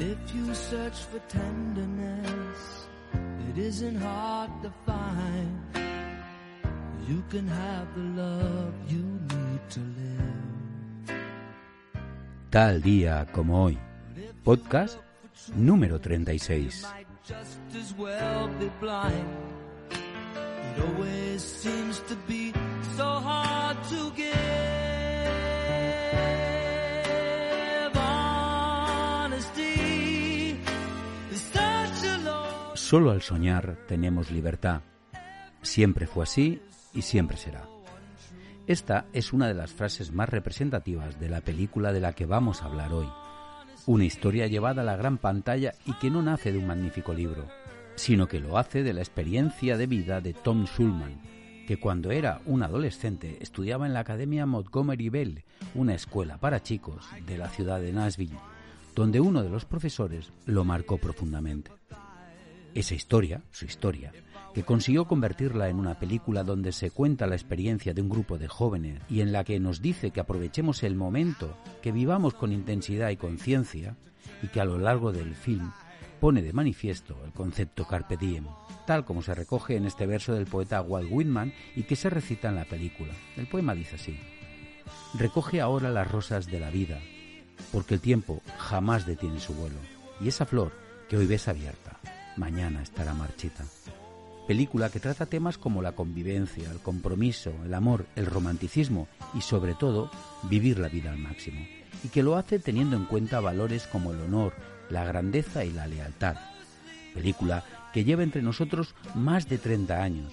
If you search for tenderness, it isn't hard to find. You can have the love you need to live. Tal día como hoy. Podcast número 36. Might just as well be blind. It always seems to be Solo al soñar tenemos libertad. Siempre fue así y siempre será. Esta es una de las frases más representativas de la película de la que vamos a hablar hoy. Una historia llevada a la gran pantalla y que no nace de un magnífico libro, sino que lo hace de la experiencia de vida de Tom Schulman, que cuando era un adolescente estudiaba en la Academia Montgomery Bell, una escuela para chicos de la ciudad de Nashville, donde uno de los profesores lo marcó profundamente. Esa historia, su historia, que consiguió convertirla en una película donde se cuenta la experiencia de un grupo de jóvenes y en la que nos dice que aprovechemos el momento, que vivamos con intensidad y conciencia, y que a lo largo del film pone de manifiesto el concepto carpe diem, tal como se recoge en este verso del poeta Walt Whitman y que se recita en la película. El poema dice así: Recoge ahora las rosas de la vida, porque el tiempo jamás detiene su vuelo, y esa flor que hoy ves abierta, mañana estará marchita. Película que trata temas como la convivencia, el compromiso, el amor, el romanticismo y sobre todo vivir la vida al máximo. Y que lo hace teniendo en cuenta valores como el honor, la grandeza y la lealtad. Película que lleva entre nosotros más de 30 años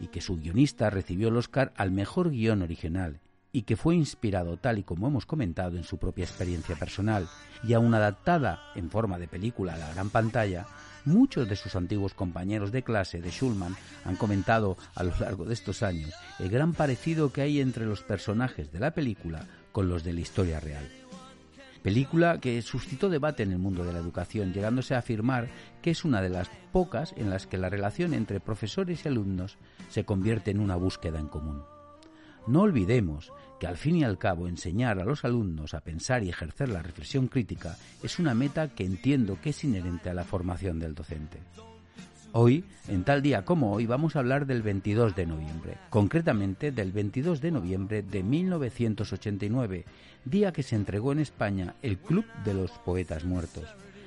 y que su guionista recibió el Oscar al mejor guion original y que fue inspirado tal y como hemos comentado en su propia experiencia personal y aún adaptada en forma de película a la gran pantalla, muchos de sus antiguos compañeros de clase de Schulman han comentado a lo largo de estos años el gran parecido que hay entre los personajes de la película con los de la historia real. Película que suscitó debate en el mundo de la educación, llegándose a afirmar que es una de las pocas en las que la relación entre profesores y alumnos se convierte en una búsqueda en común. No olvidemos que al fin y al cabo enseñar a los alumnos a pensar y ejercer la reflexión crítica es una meta que entiendo que es inherente a la formación del docente. Hoy, en tal día como hoy, vamos a hablar del 22 de noviembre, concretamente del 22 de noviembre de 1989, día que se entregó en España el Club de los Poetas Muertos,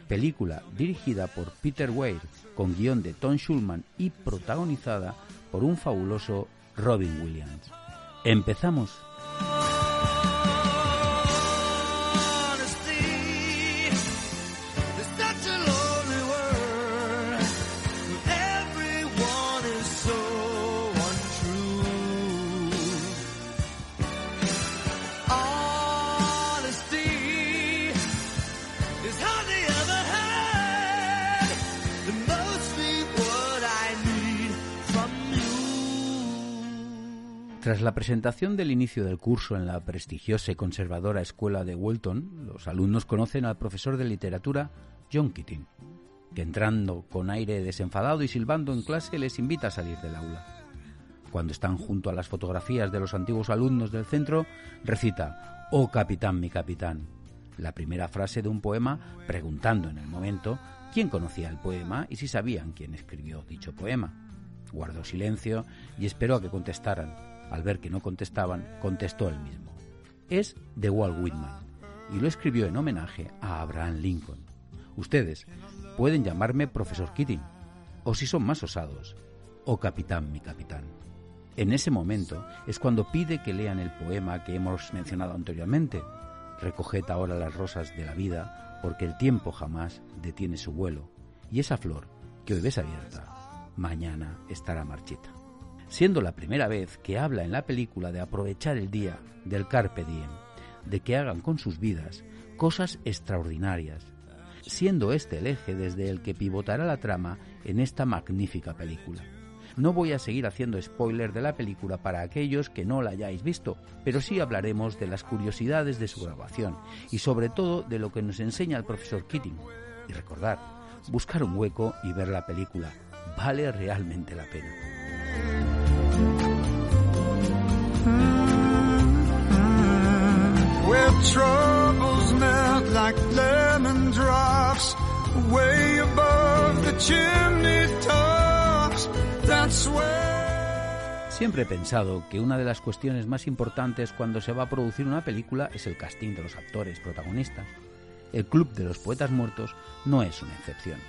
película dirigida por Peter Weir, con guion de Tom Schulman y protagonizada por un fabuloso Robin Williams. Empezamos. Tras la presentación del inicio del curso en la prestigiosa y conservadora escuela de Walton, los alumnos conocen al profesor de literatura John Keating, que entrando con aire desenfadado y silbando en clase les invita a salir del aula. Cuando están junto a las fotografías de los antiguos alumnos del centro, recita Oh capitán, mi capitán, la primera frase de un poema preguntando en el momento quién conocía el poema y si sabían quién escribió dicho poema. Guardó silencio y esperó a que contestaran. Al ver que no contestaban, contestó él mismo. Es de Walt Whitman y lo escribió en homenaje a Abraham Lincoln. Ustedes pueden llamarme profesor Keating, o si son más osados, o capitán mi capitán. En ese momento es cuando pide que lean el poema que hemos mencionado anteriormente. Recoged ahora las rosas de la vida, porque el tiempo jamás detiene su vuelo, y esa flor que hoy ves abierta, mañana estará marchita. Siendo la primera vez que habla en la película de aprovechar el día, del carpe diem, de que hagan con sus vidas cosas extraordinarias, siendo este el eje desde el que pivotará la trama en esta magnífica película. No voy a seguir haciendo spoiler de la película para aquellos que no la hayáis visto, pero sí hablaremos de las curiosidades de su grabación y sobre todo de lo que nos enseña el profesor Keating. Y recordar, buscar un hueco y ver la película. Vale realmente la pena. Where troubles melt like lemon drops Siempre he pensado que una de las cuestiones más importantes cuando se va a producir una película es el casting de los actores protagonistas. El Club de los Poetas Muertos no es una excepción.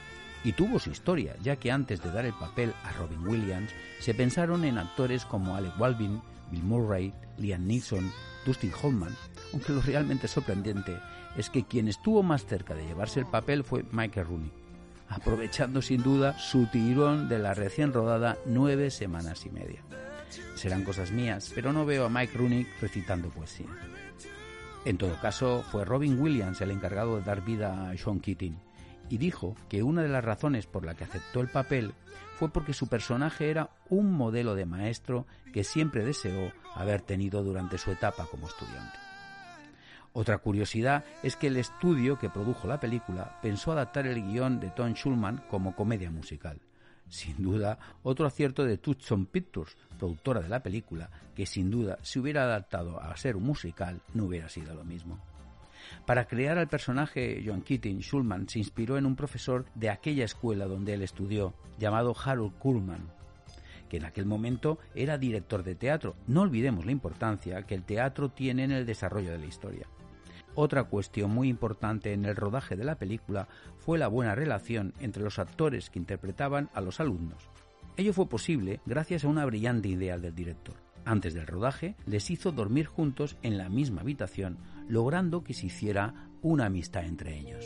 Y tuvo su historia, ya que antes de dar el papel a Robin Williams, se pensaron en actores como Alec Baldwin, Bill Murray, Liam Neeson, Dustin Hoffman, aunque lo realmente sorprendente es que quien estuvo más cerca de llevarse el papel fue Michael Rooney, aprovechando sin duda su tirón de la recién rodada nueve semanas y media. Serán cosas mías, pero no veo a Mike Rooney recitando poesía. En todo caso, fue Robin Williams el encargado de dar vida a Sean Keating, y dijo que una de las razones por la que aceptó el papel fue porque su personaje era un modelo de maestro que siempre deseó haber tenido durante su etapa como estudiante. Otra curiosidad es que el estudio que produjo la película pensó adaptar el guion de Tom Schulman como comedia musical. Sin duda, otro acierto de Tucson Pictures, productora de la película, que sin duda, si hubiera adaptado a ser un musical, no hubiera sido lo mismo. Para crear al personaje John Keating, Schulman se inspiró en un profesor de aquella escuela donde él estudió, llamado Harold Kuhlman, que en aquel momento era director de teatro. No olvidemos la importancia que el teatro tiene en el desarrollo de la historia. Otra cuestión muy importante en el rodaje de la película fue la buena relación entre los actores que interpretaban a los alumnos. Ello fue posible gracias a una brillante idea del director. Antes del rodaje, les hizo dormir juntos en la misma habitación, logrando que se hiciera una amistad entre ellos.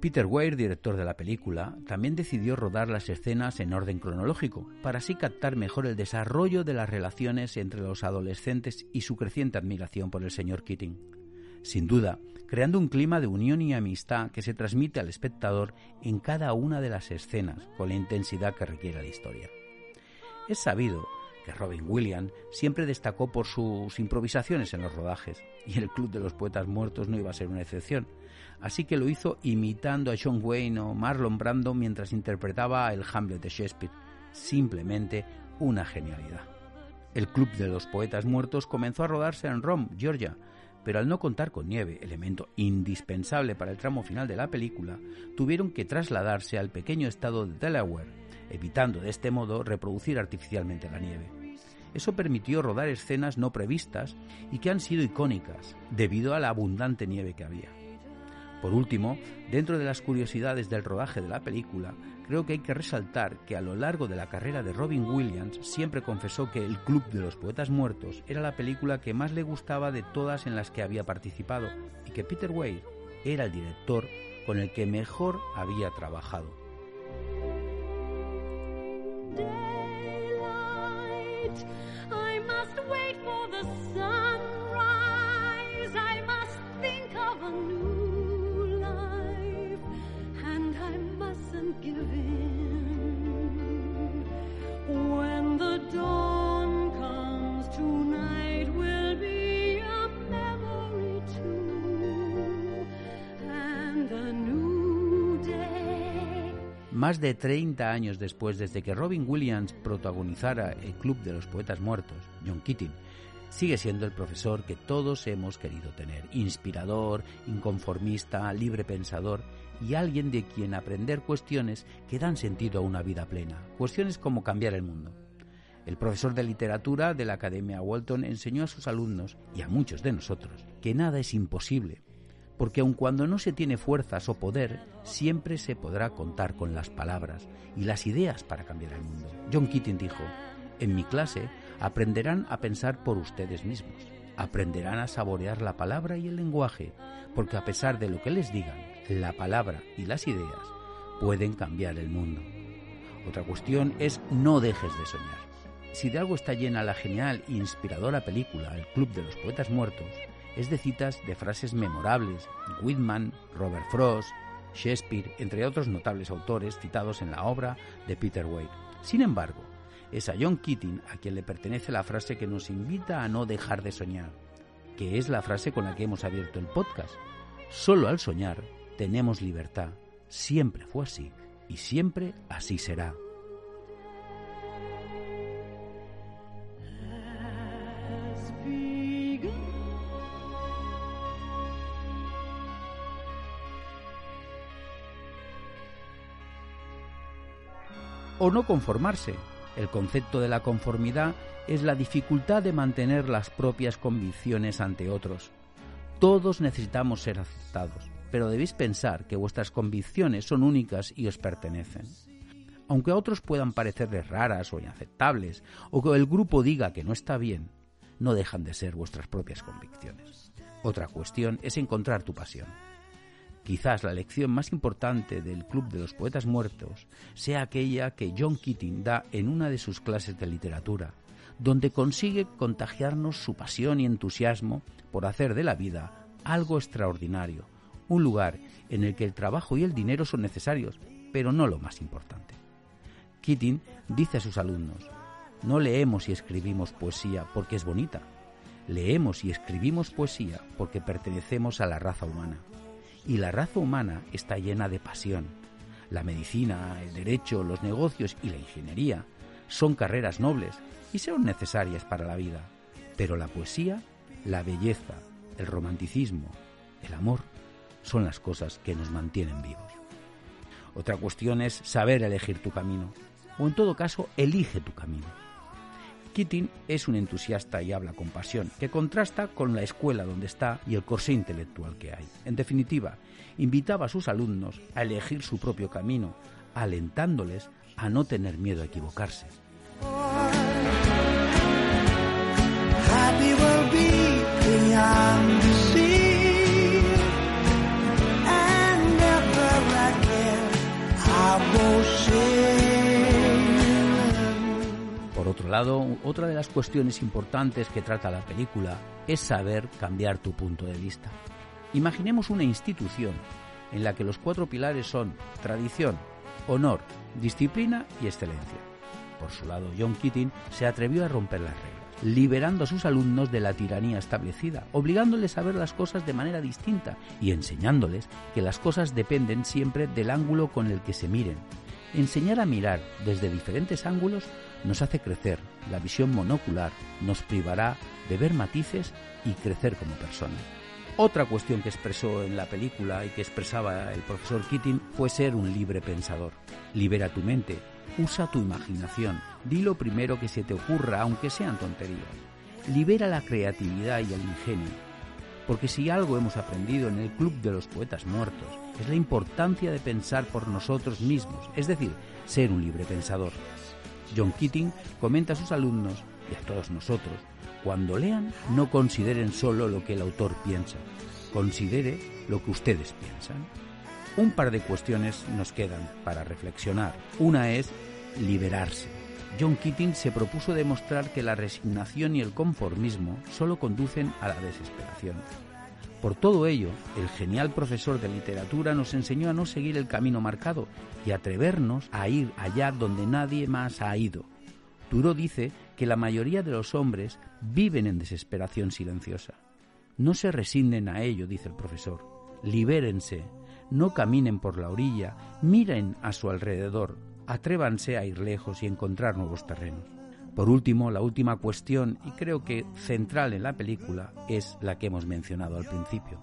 Peter Weir, director de la película, también decidió rodar las escenas en orden cronológico, para así captar mejor el desarrollo de las relaciones entre los adolescentes y su creciente admiración por el señor Keating. Sin duda, creando un clima de unión y amistad que se transmite al espectador en cada una de las escenas con la intensidad que requiere la historia. Es sabido que Robin Williams siempre destacó por sus improvisaciones en los rodajes, y el Club de los Poetas Muertos no iba a ser una excepción, así que lo hizo imitando a John Wayne o Marlon Brando mientras interpretaba el Hamlet de Shakespeare. Simplemente una genialidad. El Club de los Poetas Muertos comenzó a rodarse en Rome, Georgia, pero al no contar con nieve, elemento indispensable para el tramo final de la película, tuvieron que trasladarse al pequeño estado de Delaware, evitando de este modo reproducir artificialmente la nieve. Eso permitió rodar escenas no previstas y que han sido icónicas debido a la abundante nieve que había. Por último, dentro de las curiosidades del rodaje de la película, creo que hay que resaltar que a lo largo de la carrera de Robin Williams siempre confesó que El Club de los Poetas Muertos era la película que más le gustaba de todas en las que había participado y que Peter Weir era el director con el que mejor había trabajado. Más de 30 años después desde que Robin Williams protagonizara el Club de los Poetas Muertos, John Keating, sigue siendo el profesor que todos hemos querido tener, inspirador, inconformista, libre pensador y alguien de quien aprender cuestiones que dan sentido a una vida plena, cuestiones como cambiar el mundo. El profesor de literatura de la Academia Walton enseñó a sus alumnos y a muchos de nosotros que nada es imposible, porque aun cuando no se tiene fuerzas o poder, siempre se podrá contar con las palabras y las ideas para cambiar el mundo. John Keating dijo, en mi clase aprenderán a pensar por ustedes mismos, aprenderán a saborear la palabra y el lenguaje, porque a pesar de lo que les digan, la palabra y las ideas pueden cambiar el mundo. Otra cuestión es no dejes de soñar. Si de algo está llena la genial e inspiradora película El Club de los Poetas Muertos, es de citas de frases memorables, Whitman, Robert Frost, Shakespeare, entre otros notables autores citados en la obra de Peter Wade. Sin embargo, es a John Keating a quien le pertenece la frase que nos invita a no dejar de soñar, que es la frase con la que hemos abierto el podcast. Solo al soñar tenemos libertad. Siempre fue así. y siempre así será. O no conformarse. El concepto de la conformidad es la dificultad de mantener las propias convicciones ante otros. Todos necesitamos ser aceptados, pero debéis pensar que vuestras convicciones son únicas y os pertenecen. Aunque a otros puedan parecerles raras o inaceptables, o que el grupo diga que no está bien, no dejan de ser vuestras propias convicciones. Otra cuestión es encontrar tu pasión. Quizás la lección más importante del Club de los Poetas Muertos sea aquella que John Keating da en una de sus clases de literatura, donde consigue contagiarnos su pasión y entusiasmo por hacer de la vida algo extraordinario, un lugar en el que el trabajo y el dinero son necesarios, pero no lo más importante. Keating dice a sus alumnos, no leemos y escribimos poesía porque es bonita, leemos y escribimos poesía porque pertenecemos a la raza humana. Y la raza humana está llena de pasión. La medicina, el derecho, los negocios y la ingeniería son carreras nobles y son necesarias para la vida. Pero la poesía, la belleza, el romanticismo, el amor, son las cosas que nos mantienen vivos. Otra cuestión es saber elegir tu camino, o en todo caso, elige tu camino. Keating es un entusiasta y habla con pasión, que contrasta con la escuela donde está y el corsé intelectual que hay. En definitiva, invitaba a sus alumnos a elegir su propio camino, alentándoles a no tener miedo a equivocarse. Lado, otra de las cuestiones importantes que trata la película es saber cambiar tu punto de vista. Imaginemos una institución en la que los cuatro pilares son tradición, honor, disciplina y excelencia. Por su lado, John Keating se atrevió a romper las reglas liberando a sus alumnos de la tiranía establecida, obligándoles a ver las cosas de manera distinta y enseñándoles que las cosas dependen siempre del ángulo con el que se miren. Enseñar a mirar desde diferentes ángulos nos hace crecer, la visión monocular nos privará de ver matices y crecer como personas. Otra cuestión que expresó en la película y que expresaba el profesor Keating fue ser un libre pensador. Libera tu mente, Usa tu imaginación, di lo primero que se te ocurra, aunque sean tonterías. Libera la creatividad y el ingenio. Porque si algo hemos aprendido en el Club de los Poetas Muertos es la importancia de pensar por nosotros mismos, es decir, ser un libre pensador. John Keating comenta a sus alumnos y a todos nosotros, cuando lean, no consideren solo lo que el autor piensa, considere lo que ustedes piensan. Un par de cuestiones nos quedan para reflexionar. Una es liberarse. John Keating se propuso demostrar que la resignación y el conformismo solo conducen a la desesperación. Por todo ello, el genial profesor de literatura nos enseñó a no seguir el camino marcado y atrevernos a ir allá donde nadie más ha ido. Turo dice que la mayoría de los hombres viven en desesperación silenciosa. No se resignen a ello, dice el profesor. Libérense, no caminen por la orilla, miren a su alrededor, atrévanse a ir lejos y encontrar nuevos terrenos. Por último, la última cuestión, y creo que central en la película, es la que hemos mencionado al principio,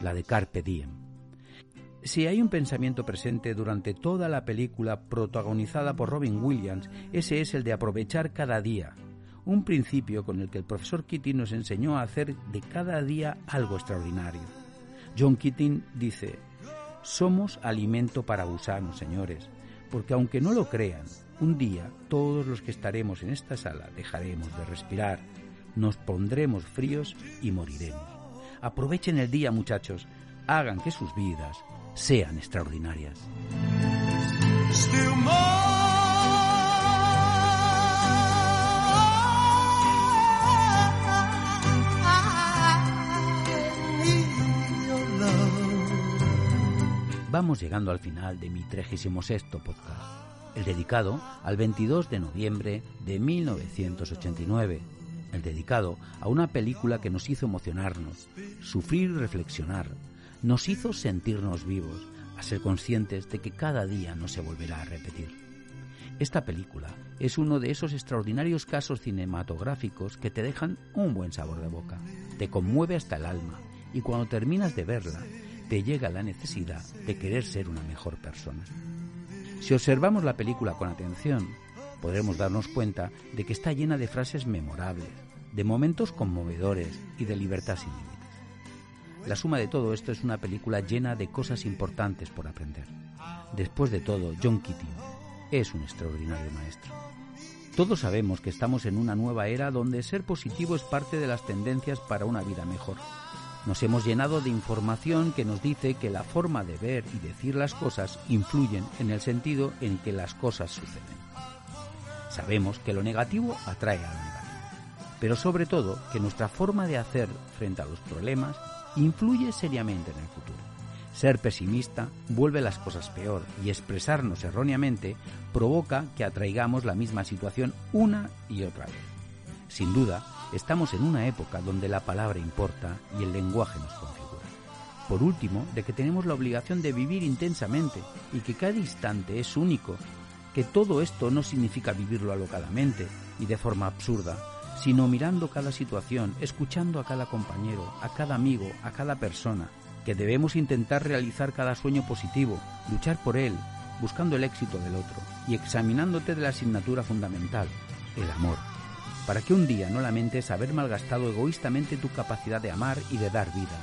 la de Carpe Diem. Si hay un pensamiento presente durante toda la película protagonizada por Robin Williams, ese es el de aprovechar cada día, un principio con el que el profesor Keating nos enseñó a hacer de cada día algo extraordinario. John Keating dice, somos alimento para gusanos, señores, porque aunque no lo crean, un día todos los que estaremos en esta sala dejaremos de respirar, nos pondremos fríos y moriremos. Aprovechen el día, muchachos, hagan que sus vidas sean extraordinarias. Vamos llegando al final de mi 36 podcast, el dedicado al 22 de noviembre de 1989, el dedicado a una película que nos hizo emocionarnos, sufrir y reflexionar, nos hizo sentirnos vivos, a ser conscientes de que cada día no se volverá a repetir. Esta película es uno de esos extraordinarios casos cinematográficos que te dejan un buen sabor de boca, te conmueve hasta el alma y cuando terminas de verla te llega la necesidad de querer ser una mejor persona. Si observamos la película con atención, podremos darnos cuenta de que está llena de frases memorables, de momentos conmovedores y de libertad sin límites. La suma de todo esto es una película llena de cosas importantes por aprender. Después de todo, John Keating es un extraordinario maestro. Todos sabemos que estamos en una nueva era donde ser positivo es parte de las tendencias para una vida mejor. Nos hemos llenado de información que nos dice que la forma de ver y decir las cosas influyen en el sentido en que las cosas suceden. Sabemos que lo negativo atrae a lo negativo, pero sobre todo que nuestra forma de hacer frente a los problemas influye seriamente en el futuro. Ser pesimista vuelve las cosas peor y expresarnos erróneamente provoca que atraigamos la misma situación una y otra vez. Sin duda, estamos en una época donde la palabra importa y el lenguaje nos configura. Por último, de que tenemos la obligación de vivir intensamente y que cada instante es único, que todo esto no significa vivirlo alocadamente y de forma absurda, sino mirando cada situación, escuchando a cada compañero, a cada amigo, a cada persona, que debemos intentar realizar cada sueño positivo, luchar por él, buscando el éxito del otro y examinándote de la asignatura fundamental, el amor, para que un día no lamentes haber malgastado egoístamente tu capacidad de amar y de dar vida.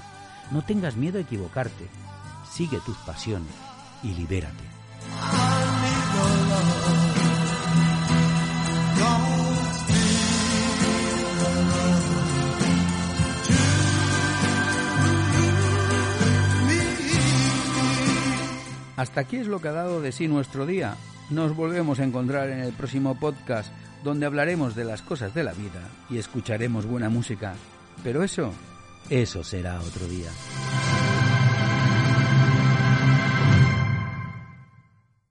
No tengas miedo a equivocarte, sigue tus pasiones y libérate. Hasta aquí es lo que ha dado de sí nuestro día. Nos volvemos a encontrar en el próximo podcast donde hablaremos de las cosas de la vida y escucharemos buena música. Pero eso, eso será otro día.